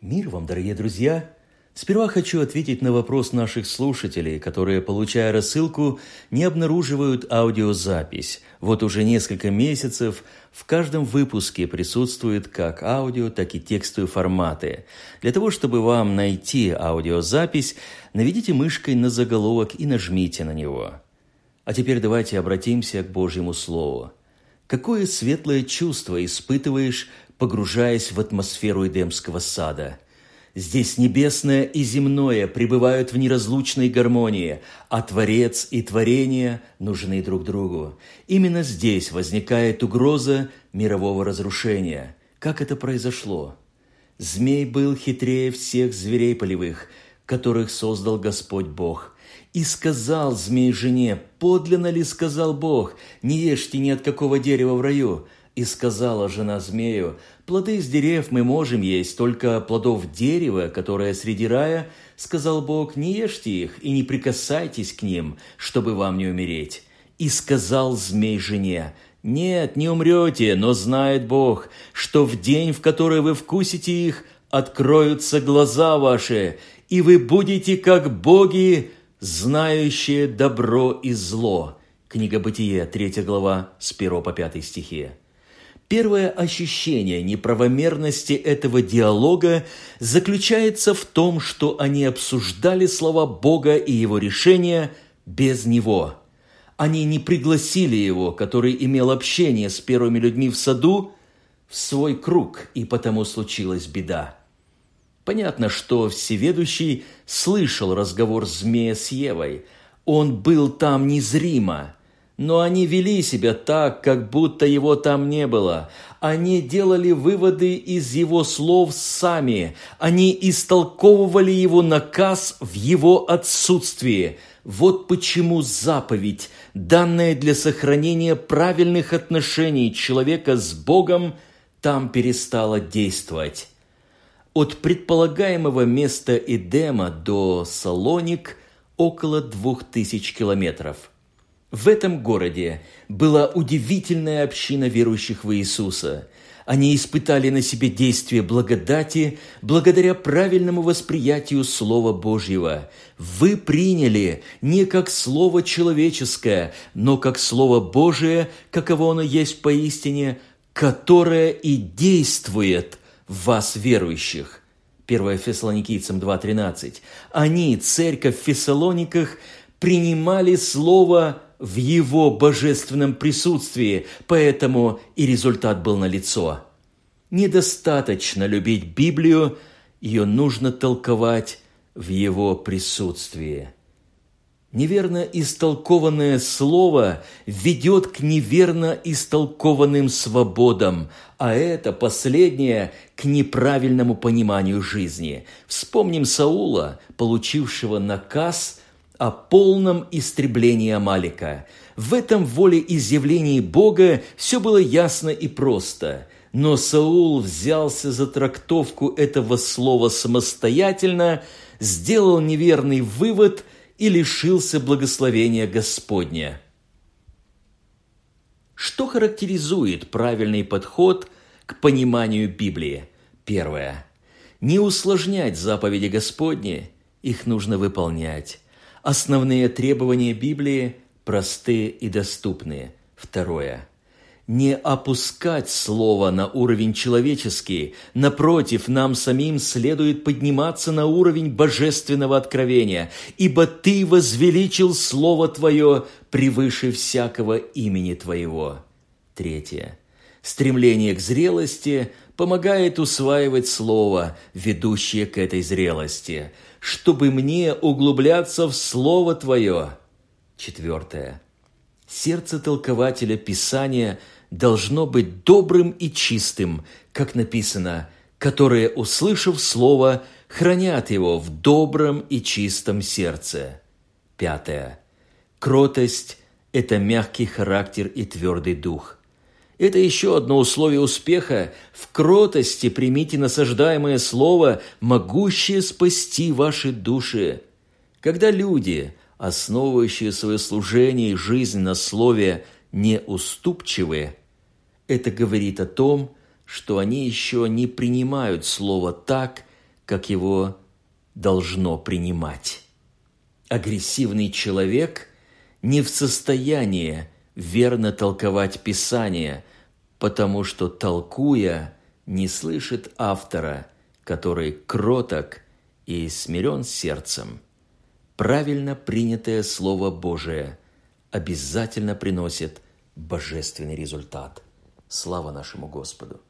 Мир вам, дорогие друзья! Сперва хочу ответить на вопрос наших слушателей, которые, получая рассылку, не обнаруживают аудиозапись. Вот уже несколько месяцев в каждом выпуске присутствует как аудио, так и текстовые форматы. Для того, чтобы вам найти аудиозапись, наведите мышкой на заголовок и нажмите на него. А теперь давайте обратимся к Божьему Слову. Какое светлое чувство испытываешь, погружаясь в атмосферу Эдемского сада – Здесь небесное и земное пребывают в неразлучной гармонии, а Творец и творение нужны друг другу. Именно здесь возникает угроза мирового разрушения. Как это произошло? Змей был хитрее всех зверей полевых, которых создал Господь Бог. И сказал змей жене, подлинно ли сказал Бог, не ешьте ни от какого дерева в раю, и сказала жена змею, «Плоды из дерев мы можем есть, только плодов дерева, которое среди рая, сказал Бог, не ешьте их и не прикасайтесь к ним, чтобы вам не умереть». И сказал змей жене, «Нет, не умрете, но знает Бог, что в день, в который вы вкусите их, откроются глаза ваши, и вы будете как боги, знающие добро и зло». Книга Бытие, 3 глава, с 1 по 5 стихи. Первое ощущение неправомерности этого диалога заключается в том, что они обсуждали слова Бога и его решения без Него. Они не пригласили Его, который имел общение с первыми людьми в саду, в свой круг, и потому случилась беда. Понятно, что Всеведущий слышал разговор змея с Евой. Он был там незримо – но они вели себя так, как будто его там не было. Они делали выводы из его слов сами. Они истолковывали его наказ в его отсутствии. Вот почему заповедь, данная для сохранения правильных отношений человека с Богом, там перестала действовать. От предполагаемого места Эдема до Салоник около двух тысяч километров – в этом городе была удивительная община верующих в Иисуса. Они испытали на себе действие благодати благодаря правильному восприятию Слова Божьего. Вы приняли не как Слово человеческое, но как Слово Божие, каково оно есть поистине, которое и действует в вас верующих. 1 Фессалоникийцам 2.13. Они, церковь в Фессалониках, принимали Слово в Его божественном присутствии, поэтому и результат был налицо. Недостаточно любить Библию, ее нужно толковать в Его присутствии. Неверно истолкованное слово ведет к неверно истолкованным свободам, а это последнее к неправильному пониманию жизни. Вспомним Саула, получившего наказ – о полном истреблении Амалика. В этом волеизъявлении Бога все было ясно и просто. Но Саул взялся за трактовку этого слова самостоятельно, сделал неверный вывод и лишился благословения Господня. Что характеризует правильный подход к пониманию Библии? Первое. Не усложнять заповеди Господни, их нужно выполнять. Основные требования Библии простые и доступные. Второе. Не опускать Слово на уровень человеческий. Напротив, нам самим следует подниматься на уровень божественного откровения, ибо Ты возвеличил Слово Твое превыше всякого имени Твоего. Третье. Стремление к зрелости помогает усваивать Слово, ведущее к этой зрелости – чтобы мне углубляться в Слово Твое. Четвертое. Сердце толкователя Писания должно быть добрым и чистым, как написано, которые, услышав Слово, хранят его в добром и чистом сердце. Пятое. Кротость – это мягкий характер и твердый дух. Это еще одно условие успеха. В кротости примите насаждаемое слово, могущее спасти ваши души. Когда люди, основывающие свое служение и жизнь на слове, неуступчивы, это говорит о том, что они еще не принимают слово так, как его должно принимать. Агрессивный человек не в состоянии верно толковать Писание, потому что, толкуя, не слышит автора, который кроток и смирен сердцем. Правильно принятое Слово Божие обязательно приносит божественный результат. Слава нашему Господу!